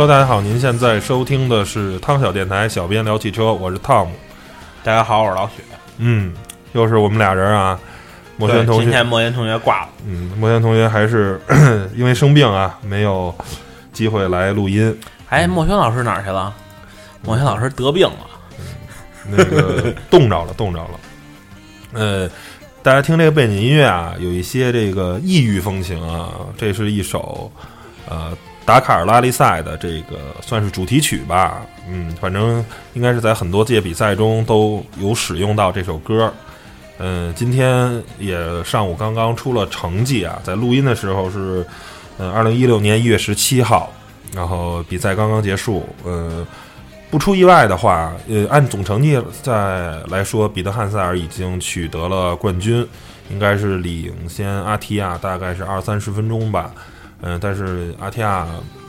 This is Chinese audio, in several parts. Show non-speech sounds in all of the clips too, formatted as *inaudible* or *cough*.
Hello，大家好，您现在收听的是汤小电台，小编聊汽车，我是汤姆。大家好，我是老许。嗯，又是我们俩人啊。莫轩同学，今天莫言同学挂了，嗯，莫轩同学还是 *coughs* 因为生病啊，没有机会来录音。哎，莫轩老师哪儿去了？莫轩老师得病了，那个冻着了，*laughs* 冻着了。呃，大家听这个背景音乐啊，有一些这个异域风情啊。这是一首呃达卡尔拉力赛的这个算是主题曲吧。嗯，反正应该是在很多届比赛中都有使用到这首歌。嗯，今天也上午刚刚出了成绩啊，在录音的时候是呃二零一六年一月十七号，然后比赛刚刚结束。呃，不出意外的话，呃，按总成绩再来说，彼得汉塞尔已经取得了冠军，应该是领先阿提亚大概是二三十分钟吧。嗯、但是阿提亚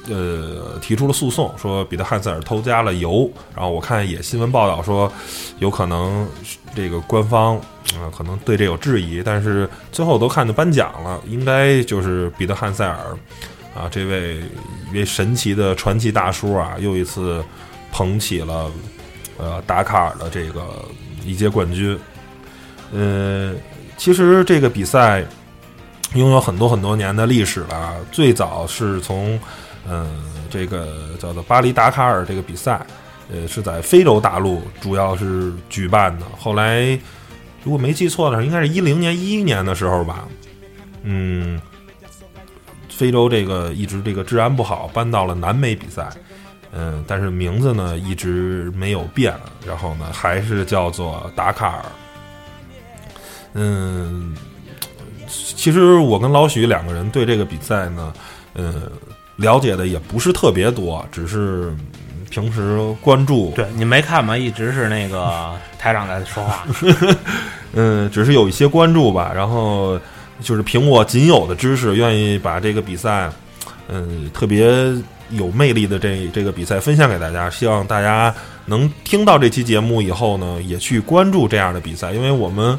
呃提出了诉讼，说彼得汉塞尔偷加了油。然后我看也新闻报道说，有可能这个官方啊、可能对这有质疑，但是最后都看到颁奖了，应该就是彼得汉塞尔啊这位一位神奇的传奇大叔啊，又一次捧起了呃达喀尔的这个一届冠军。呃，其实这个比赛拥有很多很多年的历史了，最早是从嗯、这个叫做巴黎达卡尔这个比赛，呃是在非洲大陆主要是举办的，后来如果没记错的话，应该是一零年一一年的时候吧，嗯。非洲这个一直这个治安不好，搬到了南美比赛，嗯，但是名字呢一直没有变，然后呢还是叫做达卡尔。嗯，其实我跟老许两个人对这个比赛呢，嗯，了解的也不是特别多，只是平时关注，对你没看吗？一直是那个 *laughs* 台长在说话，嗯，*laughs* 只是有一些关注吧。然后就是凭我仅有的知识，愿意把这个比赛，嗯，特别有魅力的这这个比赛分享给大家。希望大家能听到这期节目以后呢，也去关注这样的比赛，因为我们，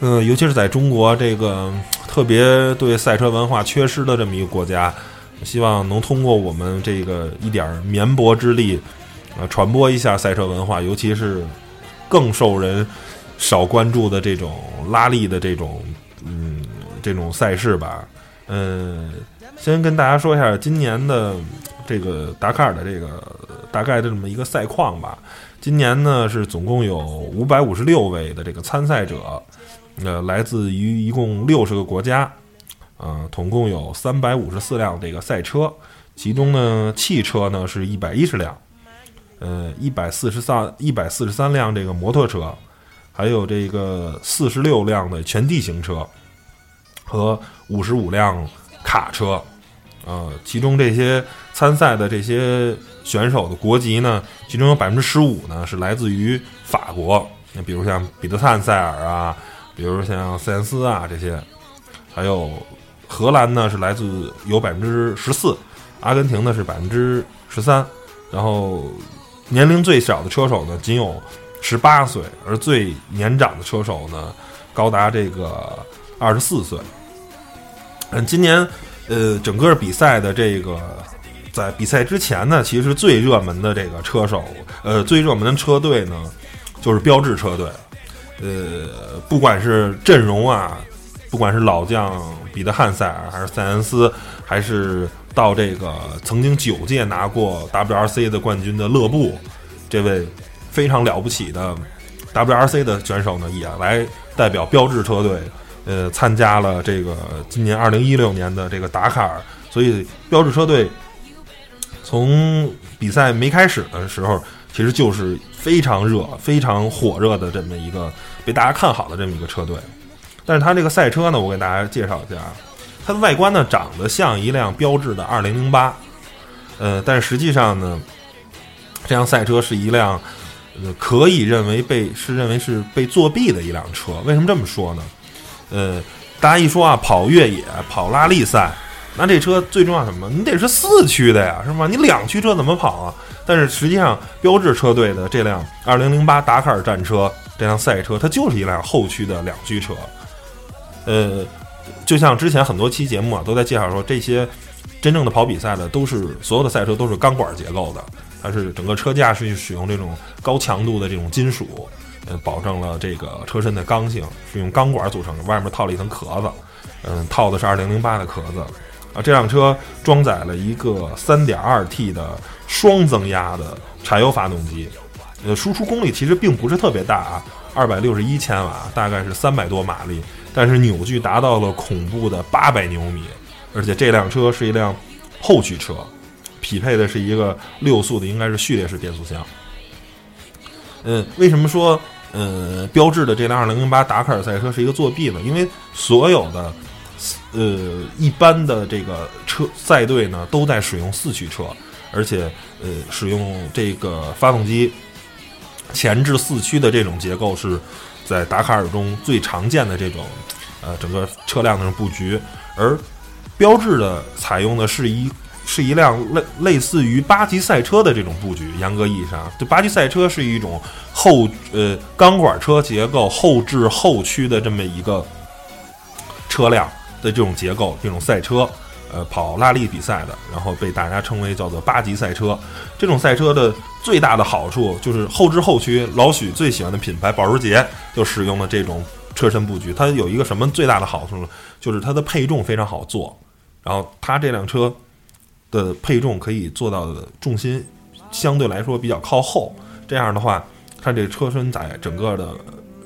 嗯、尤其是在中国这个特别对赛车文化缺失的这么一个国家，希望能通过我们这个一点绵薄之力，呃，传播一下赛车文化，尤其是更受人少关注的这种拉力的这种嗯这种赛事吧。嗯，先跟大家说一下今年的这个达喀尔的这个大概的这么一个赛况吧。今年呢是总共有五百五十六位的这个参赛者，呃，来自于一共六十个国家，呃，总共有三百五十四辆这个赛车，其中呢汽车呢是一百一十辆，呃，一百四十三一百四十三辆这个摩托车，还有这个四十六辆的全地形车和五十五辆卡车，呃，其中这些参赛的这些选手的国籍呢，其中有百分之十五呢是来自于法国，那比如像彼得汉塞尔啊，比如像塞恩斯啊这些，还有荷兰呢是来自有百分之十四，阿根廷呢是百分之十三，然后年龄最小的车手呢仅有十八岁，而最年长的车手呢高达这个二十四岁。嗯，今年呃整个比赛的这个在比赛之前呢，其实最热门的这个车手，呃最热门的车队呢就是标致车队。呃，不管是阵容啊，不管是老将彼得汉塞尔，还是塞恩斯，还是到这个曾经九届拿过 WRC 的冠军的勒布，这位非常了不起的 WRC 的选手呢，也来代表标致车队，呃，参加了这个今年二零一六年的这个达喀尔。所以标志车队从比赛没开始的时候，其实就是非常热、非常火热的这么一个被大家看好的这么一个车队。但是它这个赛车呢，我给大家介绍一下啊，它的外观呢长得像一辆标致的2008，呃，但实际上呢，这辆赛车是一辆呃可以认为被是认为是被作弊的一辆车。为什么这么说呢？呃，大家一说啊，跑越野、跑拉力赛，那这车最重要什么？你得是四驱的呀，是吧？你两驱车怎么跑啊？但是实际上，标致车队的这辆2008达喀尔战车这辆赛车，它就是一辆后驱的两驱车。呃，就像之前很多期节目啊，都在介绍说，这些真正的跑比赛的都是所有的赛车都是钢管结构的，它是整个车架是使用这种高强度的这种金属，呃，保证了这个车身的刚性，是用钢管组成的，外面套了一层壳子，嗯，套的是2008的壳子。啊，这辆车装载了一个 3.2T 的双增压的柴油发动机，呃，输出功率其实并不是特别大啊，二百六十一千瓦，大概是三百多马力，但是扭矩达到了恐怖的八百牛米，而且这辆车是一辆后驱车，匹配的是一个六速的，应该是序列式变速箱。嗯，为什么说呃标志的这辆2008达喀尔赛车是一个作弊呢？因为所有的呃一般的这个车赛队呢都在使用四驱车，而且呃使用这个发动机前置四驱的这种结构是在达喀尔中最常见的这种呃整个车辆的布局，而标志的采用的是一是一辆类类似于八级赛车的这种布局，严格意义上，就八级赛车是一种后呃钢管车结构后置后驱的这么一个车辆。的这种结构，这种赛车，呃，跑拉力比赛的，然后被大家称为叫做八级赛车。这种赛车的最大的好处就是后置后驱，老许最喜欢的品牌保时捷就使用了这种车身布局。它有一个什么最大的好处呢？就是它的配重非常好做，然后它这辆车的配重可以做到的重心相对来说比较靠后，这样的话，它这车身在整个的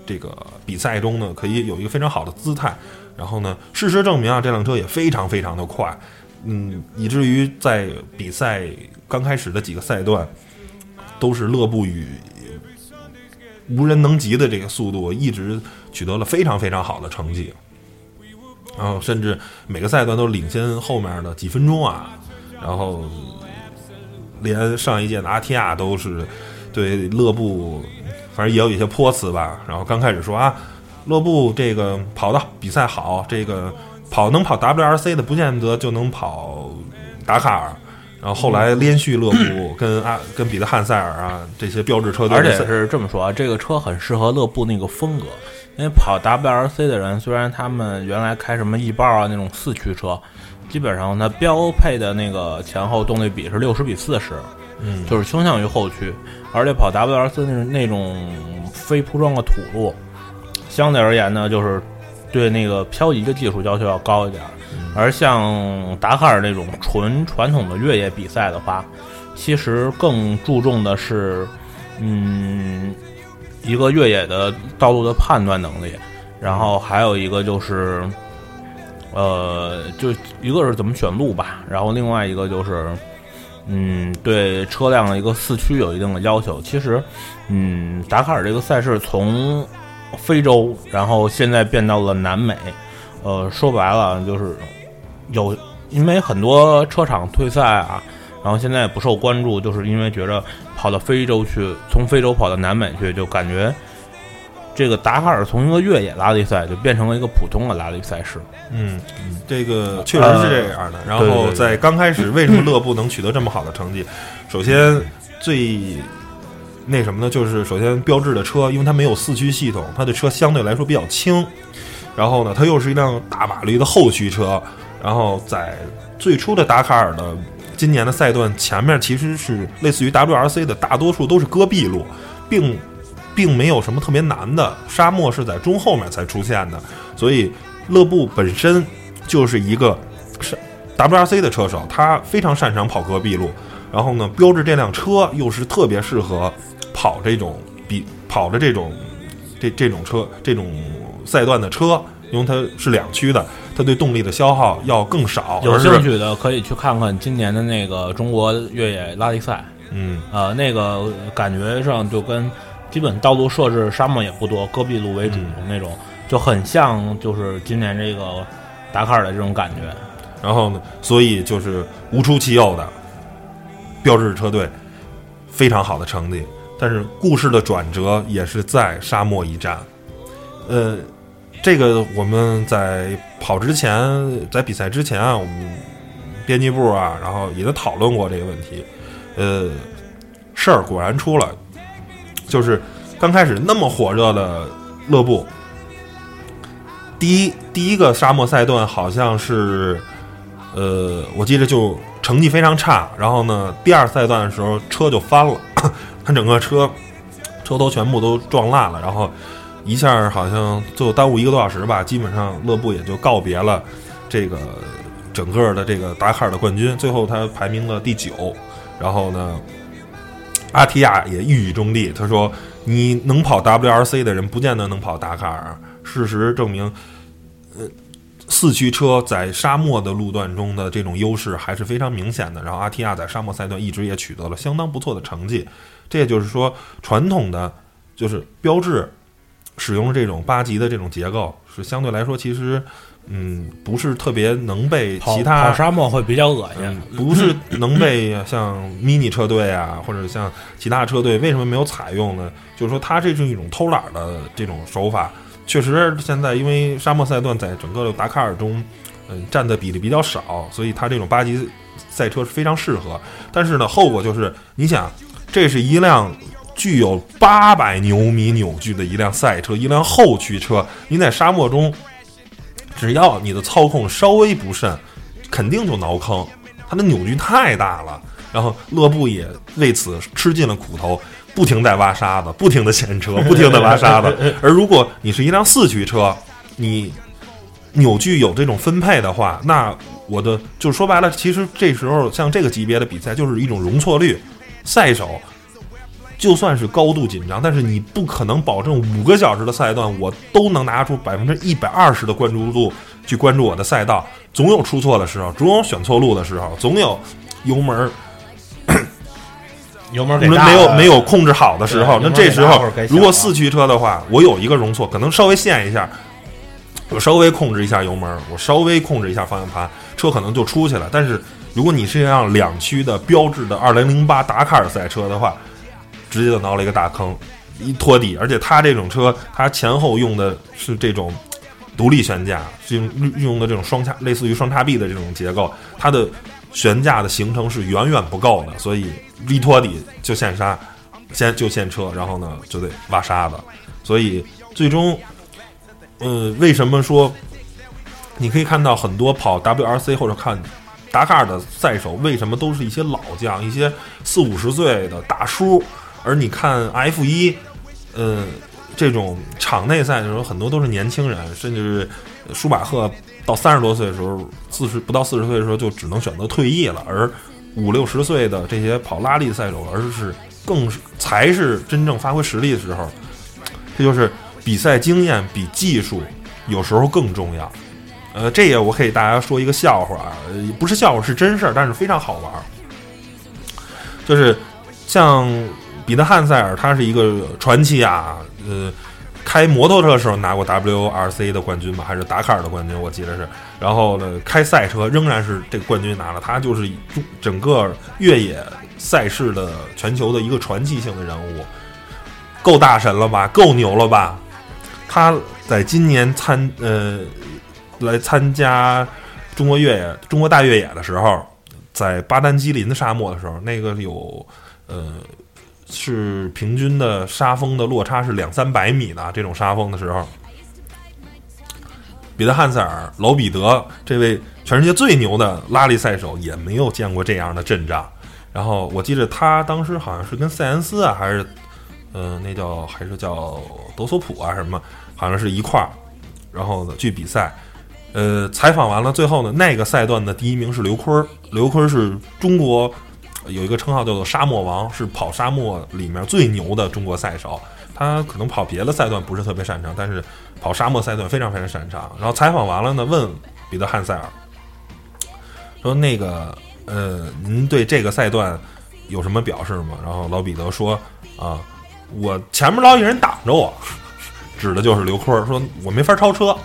这个比赛中呢，可以有一个非常好的姿态。然后呢，事实证明啊，这辆车也非常非常的快，嗯，以至于在比赛刚开始的几个赛段，都是勒布与无人能及的这个速度，一直取得了非常非常好的成绩。然后甚至每个赛段都领先后面的几分钟啊，然后连上一届的阿提亚都是对勒布，反正也有一些泼词吧。然后刚开始说啊，勒布这个跑的比赛好，这个跑能跑 WRC 的，不见得就能跑达喀尔。然后后来连续勒布跟阿 *coughs* 跟彼得汉塞尔啊这些标志车队而，且是这么说啊，这个车很适合勒布那个风格。因为跑 WRC 的人，虽然他们原来开什么 E 豹啊那种四驱车，基本上它标配的那个前后动力比是六十比四十，嗯，就是倾向于后驱。而且跑 WRC 那那种非铺装的土路，相对而言呢，就是对那个漂移的技术要求要高一点儿。而像达喀尔那种纯传统的越野比赛的话，其实更注重的是，嗯，一个越野的道路的判断能力，然后还有一个就是，呃，就一个是怎么选路吧，然后另外一个就是，嗯，对车辆的一个四驱有一定的要求。其实，嗯，达喀尔这个赛事从非洲，然后现在变到了南美，呃，说白了就是有，因为很多车厂退赛啊，然后现在也不受关注，就是因为觉着跑到非洲去，从非洲跑到南美去，就感觉这个达喀尔从一个越野拉力赛就变成了一个普通的拉力赛事。嗯，这个确实是这样的。然后在刚开始，为什么勒布能取得这么好的成绩？首先最那什么呢？就是首先标志的车，因为它没有四驱系统，它的车相对来说比较轻。然后呢，它又是一辆大马力的后驱车。然后在最初的达喀尔的今年的赛段前面，其实是类似于 WRC 的，大多数都是戈壁路，并并没有什么特别难的，沙漠是在中后面才出现的，所以勒布本身就是一个是 WRC 的车手，他非常擅长跑戈壁路。然后呢，标志这辆车又是特别适合跑这种比跑的这种这这种车这种赛段的车，因为它是两驱的，它对动力的消耗要更少。有兴趣的可以去看看今年的那个中国越野拉力赛，嗯呃，那个感觉上就跟基本道路设置沙漠也不多，戈壁路为主、那种，就很像就是今年这个达喀尔的这种感觉。然后呢，所以就是无出其右的标志车队非常好的成绩。但是故事的转折也是在沙漠一战。呃，这个我们在跑之前，在比赛之前啊，我们编辑部啊，然后也都讨论过这个问题。呃，事儿果然出了，就是刚开始那么火热的勒布，第一第一个沙漠赛段好像是，呃，我记得就成绩非常差。然后呢，第二赛段的时候车就翻了，他整个车车头全部都撞烂了，然后一下好像就耽误一个多小时吧，基本上勒布也就告别了这个整个的这个达喀尔的冠军。最后他排名了第九，然后呢，阿提亚也一语中的，他说：“你能跑 WRC 的人，不见得能跑达喀尔。”事实证明，呃，四驱车在沙漠的路段中的这种优势还是非常明显的。然后阿提亚在沙漠赛段一直也取得了相当不错的成绩。这也就是说，传统的就是标志使用这种八级的这种结构，是相对来说其实嗯不是特别能被其他跑沙漠会比较恶心。嗯，*laughs* 不是能被像 mini 车队啊，或者像其他车队为什么没有采用呢？就是说，它这是一种偷懒儿的这种手法。确实，现在因为沙漠赛段在整个的达喀尔中，嗯，占的比例比较少，所以它这种八级赛车是非常适合。但是呢，后果就是，你想，这是一辆具有八百牛米扭矩的一辆赛车，一辆后驱车，你在沙漠中，只要你的操控稍微不慎，肯定就挠坑，它的扭矩太大了。然后勒布也为此吃尽了苦头，不停在挖沙子，不停的陷车，不停的挖沙子。*laughs* 而如果你是一辆四驱车，你扭矩有这种分配的话，那我的就是说白了，其实这时候像这个级别的比赛就是一种容错率，赛手。就算是高度紧张，但是你不可能保证五个小时的赛段我都能拿出百分之一百二十的关注度去关注我的赛道，总有出错的时候，总有选错路的时候，总有油门儿油门给没有没有控制好的时候，那这时候如果四驱车的话，我有一个容错，可能稍微陷一下，我稍微控制一下油门，我稍微控制一下方向盘，车可能就出去了。但是如果你是一辆两驱的标致的二零零八达喀尔赛车的话，直接就挠了一个大坑，一拖底。而且它这种车，它前后用的是这种独立悬架，是用用的这种双叉，类似于双叉臂的这种结构，它的悬架的行程是远远不够的，所以一拖底就陷沙，先就陷车，然后呢就得挖沙子，所以最终，呃，为什么说你可以看到很多跑 WRC 或者看达喀尔的赛手，为什么都是一些老将，一些四五十岁的大叔，而你看 F 一，呃，这种场内赛的时候，很多都是年轻人，甚至是舒马赫到三十多岁的时候，四十不到四十岁的时候就只能选择退役了，而五六十岁的这些跑拉力赛手，而是更是才是真正发挥实力的时候。这就是比赛经验比技术有时候更重要。呃，这也我可以大家说一个笑话啊，不是笑话是真事儿，但是非常好玩儿。就是像彼得汉塞尔，他是一个传奇啊，呃，开摩托车的时候拿过 WRC 的冠军吧，还是达喀尔的冠军，我记得是。然后呢，开赛车仍然是这个冠军拿了，他就是整个越野赛事的全球的一个传奇性的人物，够大神了吧，够牛了吧？他在今年参呃来参加中国越野、中国大越野的时候，在巴丹吉林的沙漠的时候，那个有呃是平均的沙峰的落差是两三百米的这种沙峰的时候，彼得汉塞尔、老彼得这位全世界最牛的拉力赛手也没有见过这样的阵仗。然后我记得他当时好像是跟塞恩斯啊，还是呃那叫还是叫德索普啊什么，好像是一块儿，然后呢去比赛。呃，采访完了，最后呢，那个赛段的第一名是刘坤儿。刘坤儿是中国有一个称号叫做“沙漠王”，是跑沙漠里面最牛的中国赛手。他可能跑别的赛段不是特别擅长，但是跑沙漠赛段非常非常擅长。然后采访完了呢，问彼得汉塞尔说：“那个呃，您对这个赛段有什么表示吗？”然后老彼得说：“啊，我前面老有人挡着我。”指的就是刘坤儿，说我没法超车。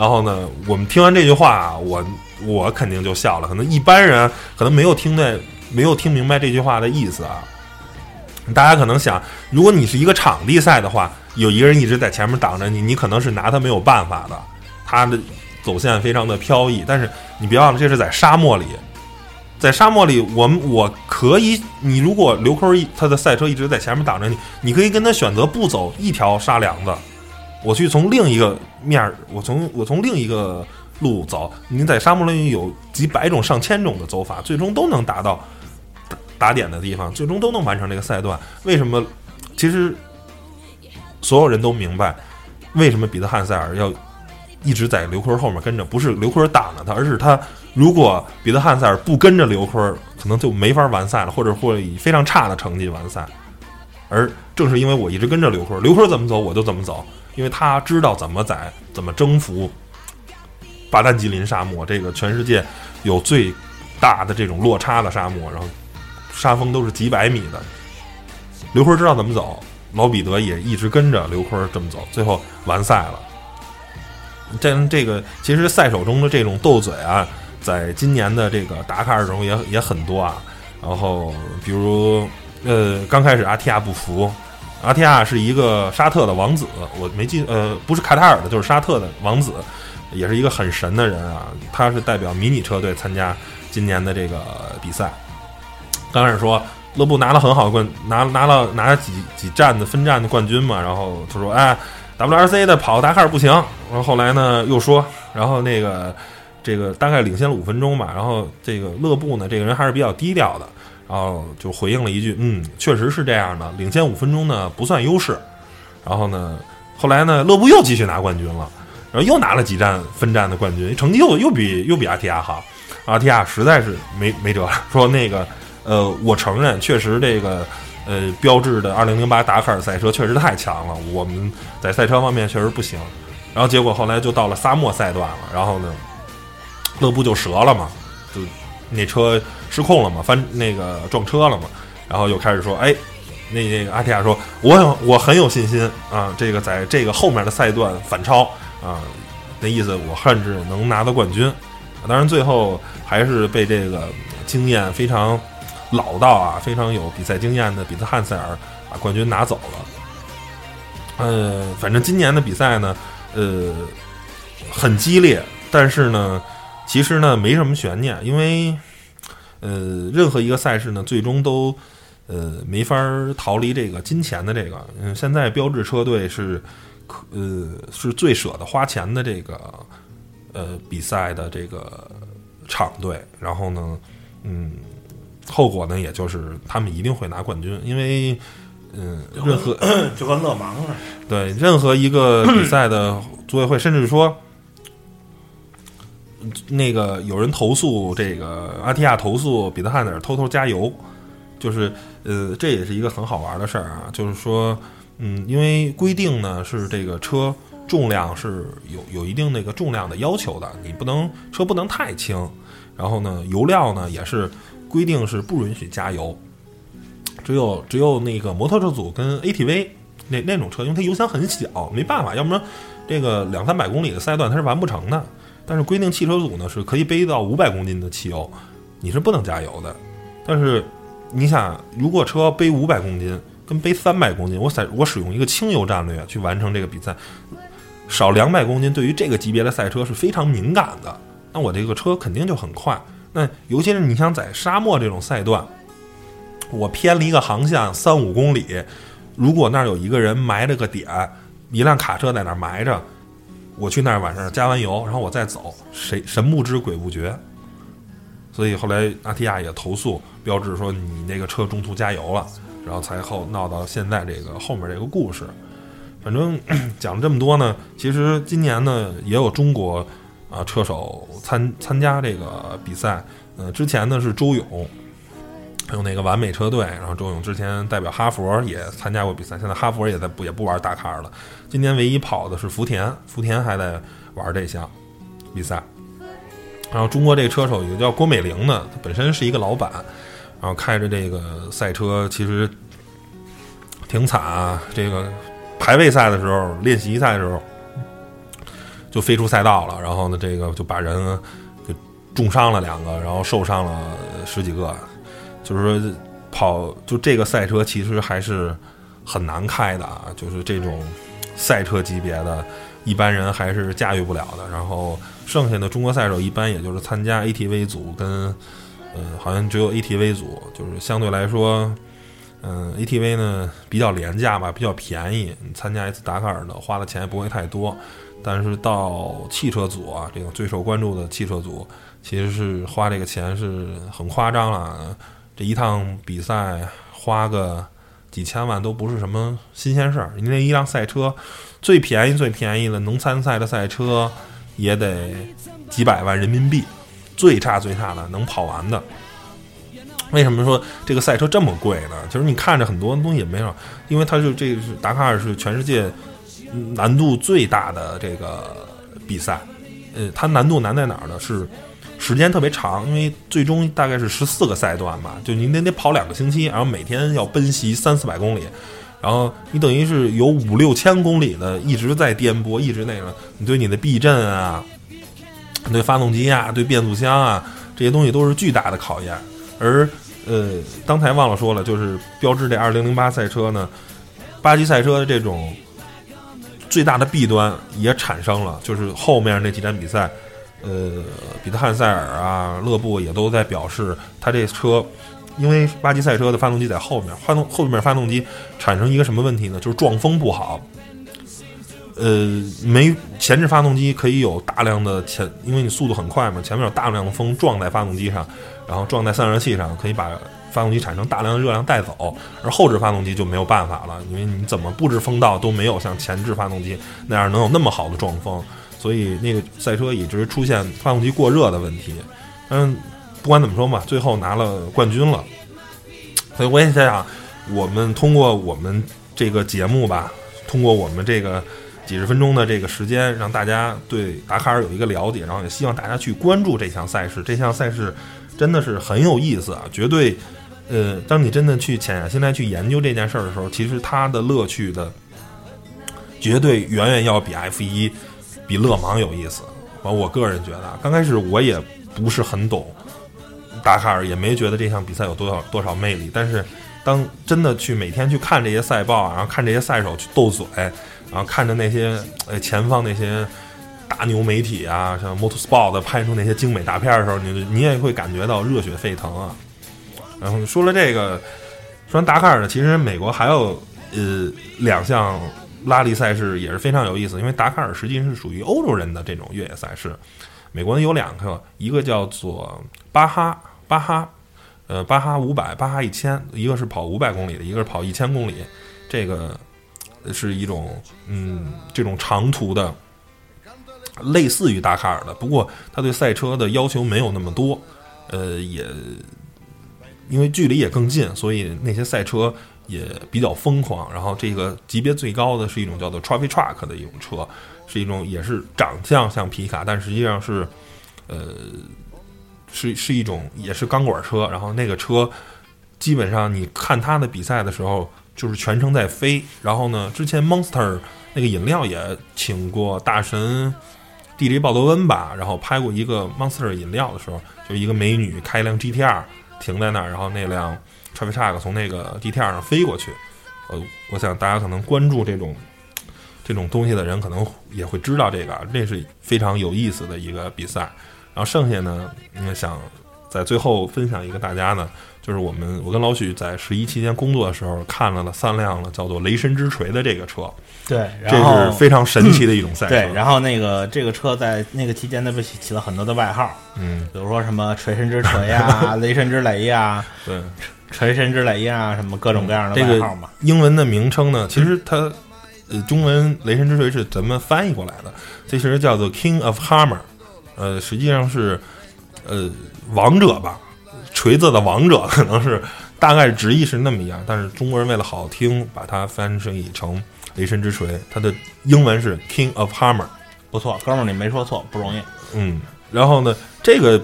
然后呢，我们听完这句话啊，我我肯定就笑了。可能一般人可能没有听那，没有听明白这句话的意思啊。大家可能想，如果你是一个场地赛的话，有一个人一直在前面挡着你，你可能是拿他没有办法的。他的走线非常的飘逸，但是你别忘了，这是在沙漠里，在沙漠里，我们我可以，你如果刘坤一他的赛车一直在前面挡着你，你可以跟他选择不走一条沙梁子，我去从另一个面儿，我从我从另一个路走。你在沙漠里有几百种、上千种的走法，最终都能达到打打点的地方，最终都能完成这个赛段。为什么？其实所有人都明白，为什么彼得汉塞尔要一直在刘坤后面跟着，不是刘坤挡着他，而是他如果彼得汉塞尔不跟着刘坤，可能就没法完赛了，或者会以非常差的成绩完赛。而正是因为我一直跟着刘坤，刘坤怎么走我就怎么走，因为他知道怎么在怎么征服巴丹吉林沙漠这个全世界有最大的这种落差的沙漠，然后沙峰都是几百米的。刘坤知道怎么走，老彼得也一直跟着刘坤这么走，最后完赛了。这这个其实赛手中的这种斗嘴啊，在今年的这个达喀尔中也也很多啊。然后比如呃，刚开始阿提亚不服，*laughs* 阿提亚是一个沙特的王子，我没记呃，不是卡塔尔的，就是沙特的王子，也是一个很神的人啊。他是代表迷你车队参加今年的这个比赛。刚开始说勒布拿了很好的冠，拿拿了拿了几几站的分站的冠军嘛，然后他说哎。WRC 的跑达喀尔不行，然后后来呢又说，然后那个这个大概领先了五分钟吧，然后这个勒布呢这个人还是比较低调的，然后就回应了一句，嗯，确实是这样的，领先五分钟呢不算优势。然后呢，后来呢勒布又继续拿冠军了，然后又拿了几站分站的冠军，成绩又又比又比阿提亚好，阿提亚实在是没没辙了，*laughs* 说那个呃，我承认确实这个。呃，标志的2008达喀尔赛车确实太强了，我们在赛车方面确实不行。然后结果后来就到了沙漠赛段了，然后呢，勒布就折了嘛，就那车失控了嘛，翻那个撞车了嘛，然后又开始说，哎，那那个阿提亚说，我我很有信心啊，这个在这个后面的赛段反超啊，那意思我甚至能拿到冠军。当然最后还是被这个经验非常。老道啊，非常有比赛经验的比特汉塞尔把冠军拿走了。呃，反正今年的比赛呢，呃，很激烈，但是呢，其实呢没什么悬念，因为呃，任何一个赛事呢，最终都呃没法逃离这个金钱的这个。嗯，现在标志车队是可呃是最舍得花钱的这个呃比赛的这个场队，然后呢，嗯。后果呢，也就是他们一定会拿冠军，因为，嗯，任何 *coughs* 就跟勒芒似的，对任何一个比赛的组委会，甚至说，那个有人投诉这个阿提亚投诉彼得汉德尔偷偷加油，就是呃，这也是一个很好玩的事儿啊，就是说，嗯，因为规定呢是这个车重量是有有一定那个重量的要求的，你不能车不能太轻，然后呢，油料呢也是。规定是不允许加油，只有只有那个摩托车组跟 ATV 那那种车，因为它油箱很小，没办法，要不然这个两三百公里的赛段它是完不成的。但是规定汽车组呢是可以背到五百公斤的汽油，你是不能加油的。但是你想，如果车背五百公斤跟背三百公斤，我采我使用一个轻油战略去完成这个比赛，少两百公斤对于这个级别的赛车是非常敏感的，那我这个车肯定就很快。那尤其是你想在沙漠这种赛段，我偏离一个航向三五公里，如果那儿有一个人埋着个点，一辆卡车在那儿埋着，我去那儿晚上加完油，然后我再走，谁神不知鬼不觉。所以后来阿提亚也投诉标志说你那个车中途加油了，然后才后闹到现在这个后面这个故事。反正 *clears throat* 讲了这么多呢，其实今年呢也有中国。啊，车手参参加这个比赛，呃，之前呢是周勇，还有那个完美车队，然后周勇之前代表哈佛也参加过比赛，现在哈佛也在不也不玩大卡了。今年唯一跑的是福田，福田还在玩这项比赛。然后中国这个车手有个叫郭美玲的，他本身是一个老板，然后开着这个赛车，其实挺惨啊，这个排位赛的时候，练习赛的时候就飞出赛道了，然后呢，这个就把人给重伤了两个，然后受伤了十几个，就是说跑就这个赛车其实还是很难开的啊，就是这种赛车级别的，一般人还是驾驭不了的。然后剩下的中国赛手一般也就是参加 ATV 组跟呃，好像只有 ATV 组，就是相对来说。嗯，ATV 呢比较廉价吧，比较便宜。你参加一次达喀尔的，花的钱也不会太多。但是到汽车组啊，这个最受关注的汽车组，其实是花这个钱是很夸张了。这一趟比赛花个几千万都不是什么新鲜事儿。你那一辆赛车，最便宜最便宜的能参赛的赛车也得几百万人民币，最差最差的能跑完的。为什么说这个赛车这么贵呢？就是你看着很多东西也没有，因为它是这个是达喀尔是全世界难度最大的这个比赛，呃，它难度难在哪儿呢？是时间特别长，因为最终大概是十四个赛段吧，就你得得跑两个星期，然后每天要奔袭三四百公里，然后你等于是有五六千公里的一直在颠簸，一直那个，你对你的避震啊，对发动机啊，对变速箱啊这些东西都是巨大的考验。而呃，刚才忘了说了，就是标志这二零零八赛车呢，巴西赛车的这种最大的弊端也产生了，就是后面那几站比赛，呃，彼得汉塞尔啊、勒布也都在表示，他这车因为巴西赛车的发动机在后面，发动后面发动机产生一个什么问题呢？就是撞风不好。呃，没前置发动机可以有大量的前，因为你速度很快嘛，前面有大量的风撞在发动机上。然后撞在散热器上，可以把发动机产生大量的热量带走，而后置发动机就没有办法了，因为你怎么布置风道都没有像前置发动机那样能有那么好的撞风，所以那个赛车一直出现发动机过热的问题。嗯，不管怎么说嘛，最后拿了冠军了。所以我也在想，我们通过我们这个节目吧，通过我们这个几十分钟的这个时间，让大家对达喀尔有一个了解，然后也希望大家去关注这项赛事。这项赛事。真的是很有意思啊！绝对，呃，当你真的去潜下心来去研究这件事儿的时候，其实它的乐趣的绝对远远要比 F 一、比勒芒有意思。我我个人觉得，刚开始我也不是很懂达喀尔，也没觉得这项比赛有多少多少魅力。但是，当真的去每天去看这些赛报，然后看这些赛手去斗嘴，然后看着那些呃前方那些。大牛媒体啊，像 Motorsport 拍出那些精美大片的时候，你你也会感觉到热血沸腾啊。然后说了这个，说完达喀尔呢，其实美国还有呃两项拉力赛事也是非常有意思，因为达喀尔实际是属于欧洲人的这种越野赛事。美国呢有两个，一个叫做巴哈巴哈，呃巴哈五百巴哈一千，一个是跑五百公里的，一个是跑一千公里，这个是一种嗯这种长途的。类似于达喀尔的，不过他对赛车的要求没有那么多，呃，也因为距离也更近，所以那些赛车也比较疯狂。然后这个级别最高的是一种叫做 Trophy Truck 的一种车，是一种也是长相像皮卡，但实际上是呃是是一种也是钢管车。然后那个车基本上你看它的比赛的时候，就是全程在飞。然后呢，之前 Monster 那个饮料也请过大神。DJ 鲍德温吧，然后拍过一个 Monster 饮料的时候，就一个美女开一辆 GTR 停在那儿，然后那辆 Travis Truck 从那个地铁上飞过去。呃，我想大家可能关注这种这种东西的人，可能也会知道这个，这是非常有意思的一个比赛。然后剩下呢，嗯，想在最后分享一个大家呢。就是我们，我跟老许在十一期间工作的时候，看了了三辆了叫做“雷神之锤”的这个车。对，这是非常神奇的一种赛车。对，然后那个这个车在那个期间呢，被起了很多的外号。嗯，比如说什么“锤神之锤”呀，*laughs* “雷神之雷”呀，对，“锤神之雷”呀，什么各种各样的外号嘛。英文的名称呢，其实它呃，中文“雷神之锤”是怎么翻译过来的？其实叫做 “King of Hammer”，呃，实际上是呃王者吧。锤子的王者可能是大概直译是那么一样，但是中国人为了好听，把它翻译成雷神之锤。它的英文是 King of Hammer，不错，哥们儿你没说错，不容易。嗯，然后呢，这个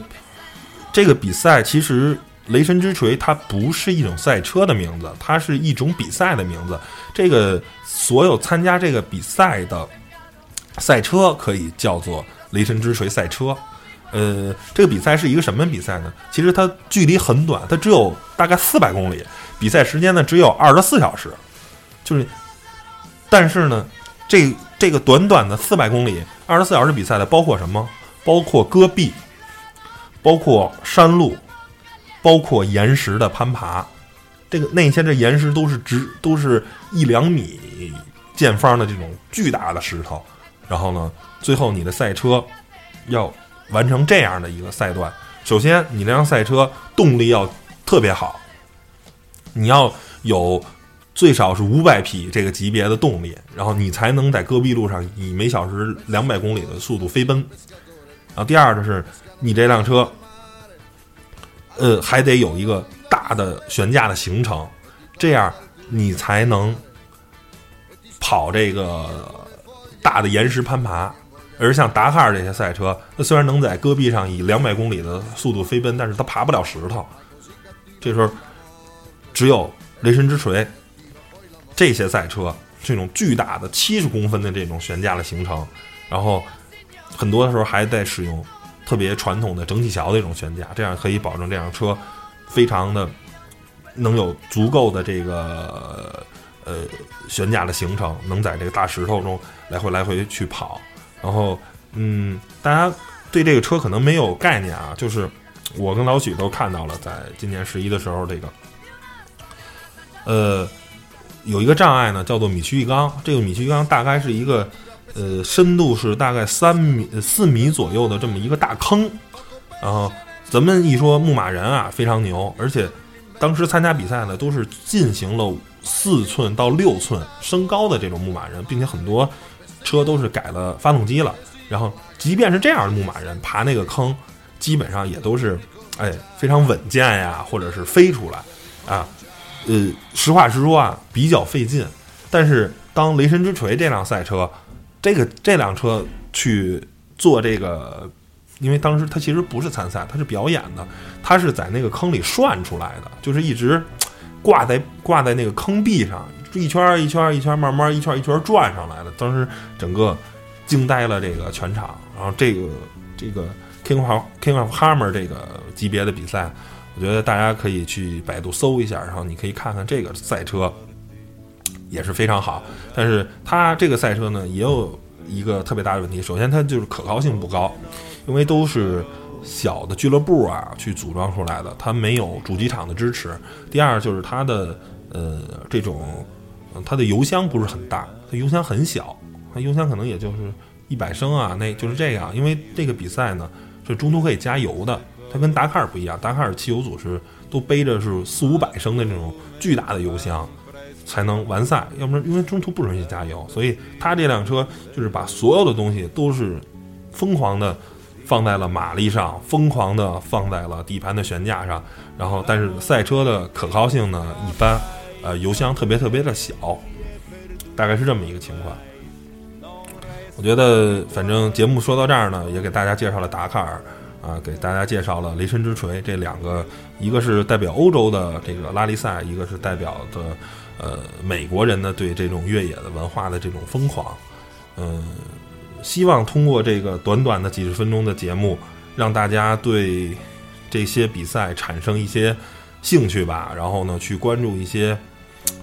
这个比赛其实雷神之锤它不是一种赛车的名字，它是一种比赛的名字。这个所有参加这个比赛的赛车可以叫做雷神之锤赛车。呃，这个比赛是一个什么比赛呢？其实它距离很短，它只有大概四百公里，比赛时间呢只有二十四小时。就是，但是呢，这这个短短的四百公里，二十四小时比赛的包括什么？包括戈壁，包括山路，包括岩石的攀爬。这个那些这岩石都是直，都是一两米见方的这种巨大的石头。然后呢，最后你的赛车要完成这样的一个赛段，首先你那辆赛车动力要特别好，你要有最少是五百匹这个级别的动力，然后你才能在戈壁路上以每小时两百公里的速度飞奔。然后第二就是你这辆车，呃，还得有一个大的悬架的行程，这样你才能跑这个大的岩石攀爬。而像达喀尔这些赛车，它虽然能在戈壁上以两百公里的速度飞奔，但是它爬不了石头。这时候，只有雷神之锤这些赛车，这种巨大的七十公分的这种悬架的行程，然后很多的时候还在使用特别传统的整体桥的这种悬架，这样可以保证这辆车非常的能有足够的这个呃悬架的行程，能在这个大石头中来回来回去跑。然后，嗯，大家对这个车可能没有概念啊，就是我跟老许都看到了，在今年十一的时候，这个，呃，有一个障碍呢，叫做米区浴缸。这个米区浴缸大概是一个，呃，深度是大概三米、四米左右的这么一个大坑。然后，咱们一说牧马人啊，非常牛，而且当时参加比赛呢，都是进行了四寸到六寸升高的这种牧马人，并且很多。车都是改了发动机了，然后即便是这样的牧马人爬那个坑，基本上也都是，哎，非常稳健呀，或者是飞出来，啊，呃，实话实说啊，比较费劲。但是当雷神之锤这辆赛车，这个这辆车去做这个，因为当时它其实不是参赛，它是表演的，它是在那个坑里涮出来的，就是一直挂在挂在那个坑壁上。一圈儿一圈儿一圈儿，慢慢一圈一圈儿转上来了。当时整个惊呆了这个全场。然后这个这个 King of King of Hammer 这个级别的比赛，我觉得大家可以去百度搜一下，然后你可以看看这个赛车也是非常好。但是它这个赛车呢，也有一个特别大的问题。首先，它就是可靠性不高，因为都是小的俱乐部啊去组装出来的，它没有主机厂的支持。第二，就是它的呃这种。它的油箱不是很大，它油箱很小，它油箱可能也就是一百升啊，那就是这样。因为这个比赛呢是中途可以加油的，它跟达喀尔不一样，达喀尔汽油组是都背着是四五百升的那种巨大的油箱才能完赛，要不然因为中途不允许加油，所以它这辆车就是把所有的东西都是疯狂的放在了马力上，疯狂的放在了底盘的悬架上，然后但是赛车的可靠性呢一般。呃，油箱特别特别的小，大概是这么一个情况。我觉得，反正节目说到这儿呢，也给大家介绍了达喀尔，啊，给大家介绍了雷神之锤这两个，一个是代表欧洲的这个拉力赛，一个是代表的呃美国人的对这种越野的文化的这种疯狂。嗯，希望通过这个短短的几十分钟的节目，让大家对这些比赛产生一些兴趣吧，然后呢，去关注一些。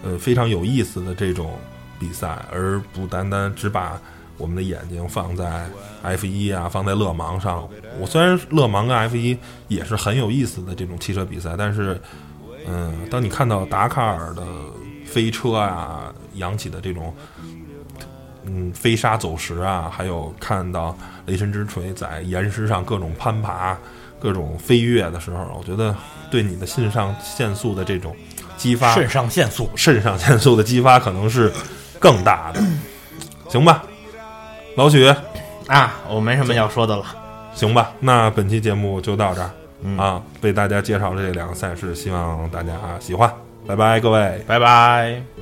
呃，非常有意思的这种比赛，而不单单只把我们的眼睛放在 F 一啊，放在勒芒上。我虽然勒芒跟 F 一也是很有意思的这种汽车比赛，但是，嗯，当你看到达喀尔的飞车啊，扬起的这种，嗯，飞沙走石啊，还有看到雷神之锤在岩石上各种攀爬、各种飞跃的时候，我觉得对你的肾上腺素的这种。激发肾上腺素，肾上腺素的激发可能是更大的，*clears throat* 行吧？老许啊，我没什么要说的了，行吧？那本期节目就到这儿啊，为大家介绍这两个赛事，希望大家喜欢，拜拜，各位，拜拜。